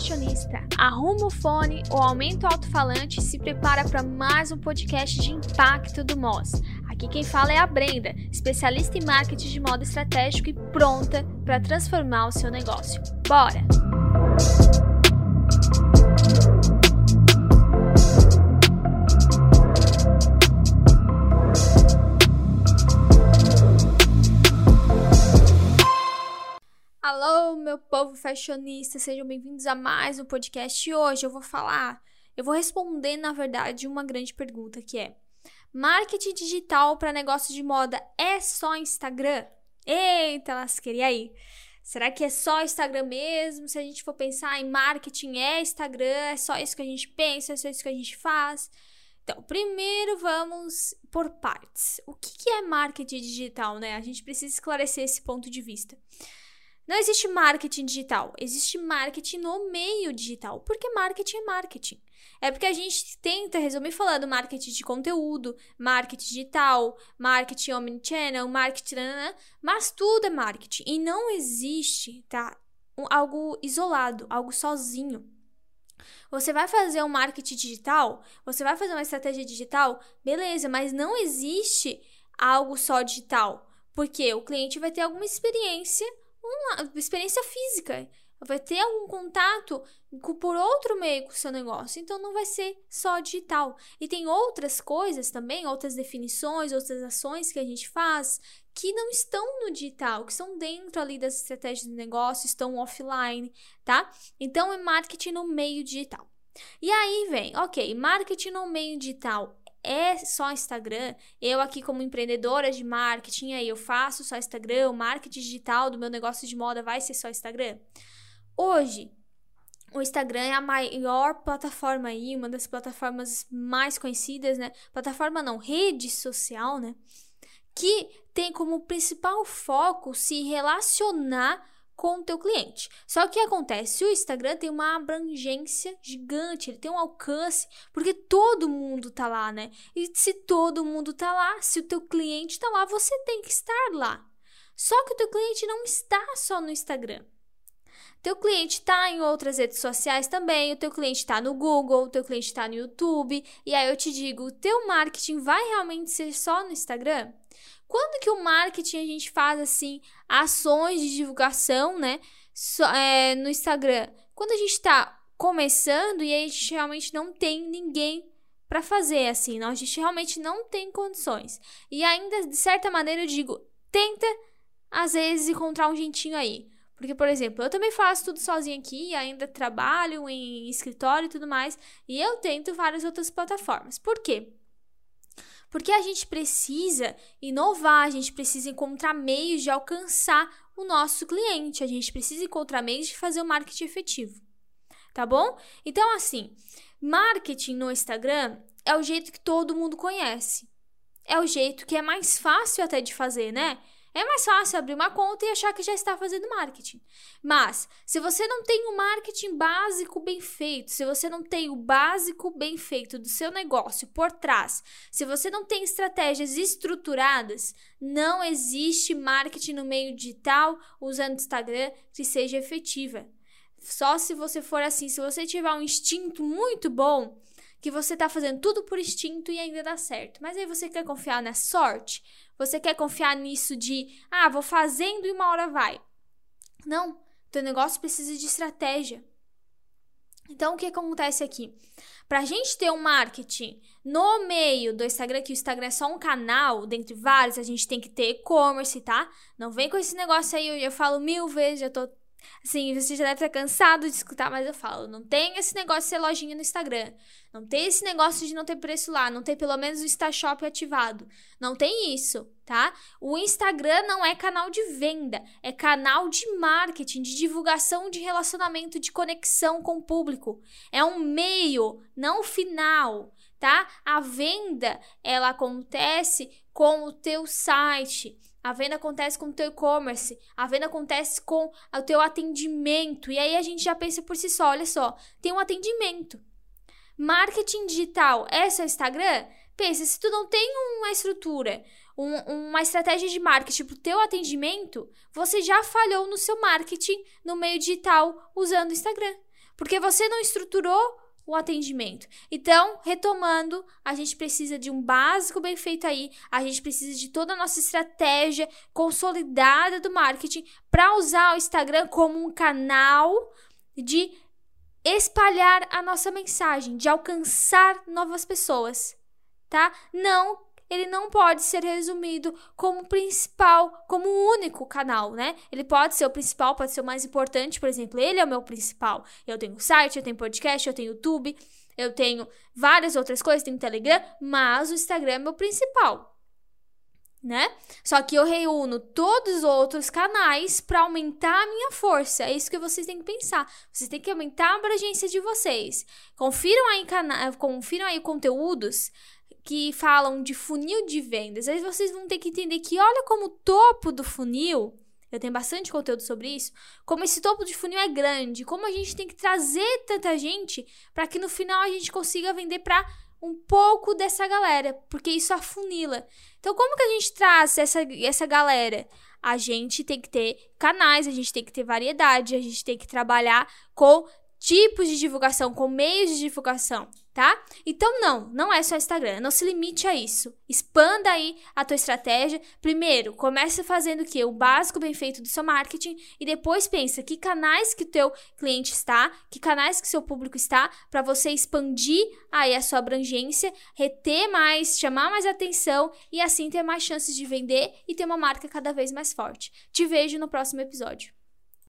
fashionista, arruma o fone ou aumenta o alto-falante e se prepara para mais um podcast de impacto do Moz. Aqui quem fala é a Brenda, especialista em marketing de moda estratégico e pronta para transformar o seu negócio. Bora! Meu povo fashionista, sejam bem-vindos a mais um podcast. E hoje eu vou falar, eu vou responder, na verdade, uma grande pergunta que é: marketing digital para negócio de moda é só Instagram? Eita, lasqueira, e aí? Será que é só Instagram mesmo? Se a gente for pensar em marketing, é Instagram, é só isso que a gente pensa, é só isso que a gente faz? Então, primeiro vamos por partes. O que é marketing digital, né? A gente precisa esclarecer esse ponto de vista. Não existe marketing digital, existe marketing no meio digital. Porque marketing é marketing. É porque a gente tenta resumir falando marketing de conteúdo, marketing digital, marketing omnichannel, marketing, mas tudo é marketing e não existe, tá? Algo isolado, algo sozinho. Você vai fazer um marketing digital, você vai fazer uma estratégia digital, beleza, mas não existe algo só digital, porque o cliente vai ter alguma experiência uma experiência física. Vai ter algum contato por outro meio com o seu negócio. Então não vai ser só digital. E tem outras coisas também, outras definições, outras ações que a gente faz que não estão no digital, que estão dentro ali das estratégias de negócio, estão offline, tá? Então é marketing no meio digital. E aí vem, ok, marketing no meio digital é só Instagram. Eu aqui como empreendedora de marketing, aí eu faço só Instagram, o marketing digital do meu negócio de moda vai ser só Instagram. Hoje, o Instagram é a maior plataforma aí, uma das plataformas mais conhecidas, né? Plataforma não, rede social, né? Que tem como principal foco se relacionar com o teu cliente. Só que acontece? O Instagram tem uma abrangência gigante, ele tem um alcance, porque todo mundo tá lá, né? E se todo mundo tá lá, se o teu cliente tá lá, você tem que estar lá. Só que o teu cliente não está só no Instagram. Teu cliente está em outras redes sociais também, o teu cliente está no Google, o teu cliente está no YouTube. E aí eu te digo, o teu marketing vai realmente ser só no Instagram? Quando que o marketing a gente faz assim ações de divulgação, né, so, é, no Instagram? Quando a gente está começando e a gente realmente não tem ninguém para fazer assim, não, a gente realmente não tem condições. E ainda de certa maneira eu digo, tenta às vezes encontrar um jeitinho aí. Porque, por exemplo, eu também faço tudo sozinha aqui, ainda trabalho em escritório e tudo mais, e eu tento várias outras plataformas. Por quê? Porque a gente precisa inovar, a gente precisa encontrar meios de alcançar o nosso cliente, a gente precisa encontrar meios de fazer o marketing efetivo. Tá bom? Então, assim, marketing no Instagram é o jeito que todo mundo conhece. É o jeito que é mais fácil até de fazer, né? É mais fácil abrir uma conta e achar que já está fazendo marketing. Mas, se você não tem o um marketing básico bem feito, se você não tem o básico bem feito do seu negócio por trás, se você não tem estratégias estruturadas, não existe marketing no meio digital usando Instagram que seja efetiva. Só se você for assim, se você tiver um instinto muito bom, que você está fazendo tudo por instinto e ainda dá certo. Mas aí você quer confiar na sorte? Você quer confiar nisso de, ah, vou fazendo e uma hora vai? Não, teu negócio precisa de estratégia. Então, o que acontece aqui? Para a gente ter um marketing no meio do Instagram, que o Instagram é só um canal, dentre vários, a gente tem que ter e-commerce, tá? Não vem com esse negócio aí, eu, eu falo mil vezes, já tô Assim, você já deve estar cansado de escutar, mas eu falo, não tem esse negócio de ser lojinha no Instagram. Não tem esse negócio de não ter preço lá, não ter pelo menos o InstaShop ativado. Não tem isso, tá? O Instagram não é canal de venda, é canal de marketing, de divulgação de relacionamento, de conexão com o público. É um meio, não o final, tá? A venda, ela acontece com o teu site a venda acontece com o teu e-commerce, a venda acontece com o teu atendimento. E aí a gente já pensa por si só, olha só, tem um atendimento. Marketing digital é seu Instagram? Pensa, se tu não tem uma estrutura, um, uma estratégia de marketing para o teu atendimento, você já falhou no seu marketing no meio digital usando o Instagram. Porque você não estruturou o atendimento. Então, retomando, a gente precisa de um básico bem feito aí, a gente precisa de toda a nossa estratégia consolidada do marketing para usar o Instagram como um canal de espalhar a nossa mensagem, de alcançar novas pessoas, tá? Não ele não pode ser resumido como principal, como único canal, né? Ele pode ser o principal, pode ser o mais importante, por exemplo, ele é o meu principal. Eu tenho site, eu tenho podcast, eu tenho YouTube, eu tenho várias outras coisas, tenho Telegram, mas o Instagram é meu principal. Né? Só que eu reúno todos os outros canais para aumentar a minha força. É isso que vocês têm que pensar. Vocês têm que aumentar a abrangência de vocês. Confiram aí, cana confiram aí conteúdos que falam de funil de vendas, aí vocês vão ter que entender que olha como o topo do funil, eu tenho bastante conteúdo sobre isso, como esse topo de funil é grande, como a gente tem que trazer tanta gente para que no final a gente consiga vender para um pouco dessa galera, porque isso afunila. Então, como que a gente traz essa, essa galera? A gente tem que ter canais, a gente tem que ter variedade, a gente tem que trabalhar com tipos de divulgação, com meios de divulgação tá? Então não, não é só Instagram, não se limite a isso. Expanda aí a tua estratégia. Primeiro, comece fazendo o que? O básico bem feito do seu marketing e depois pensa que canais que o teu cliente está, que canais que seu público está, para você expandir aí a sua abrangência, reter mais, chamar mais atenção e assim ter mais chances de vender e ter uma marca cada vez mais forte. Te vejo no próximo episódio.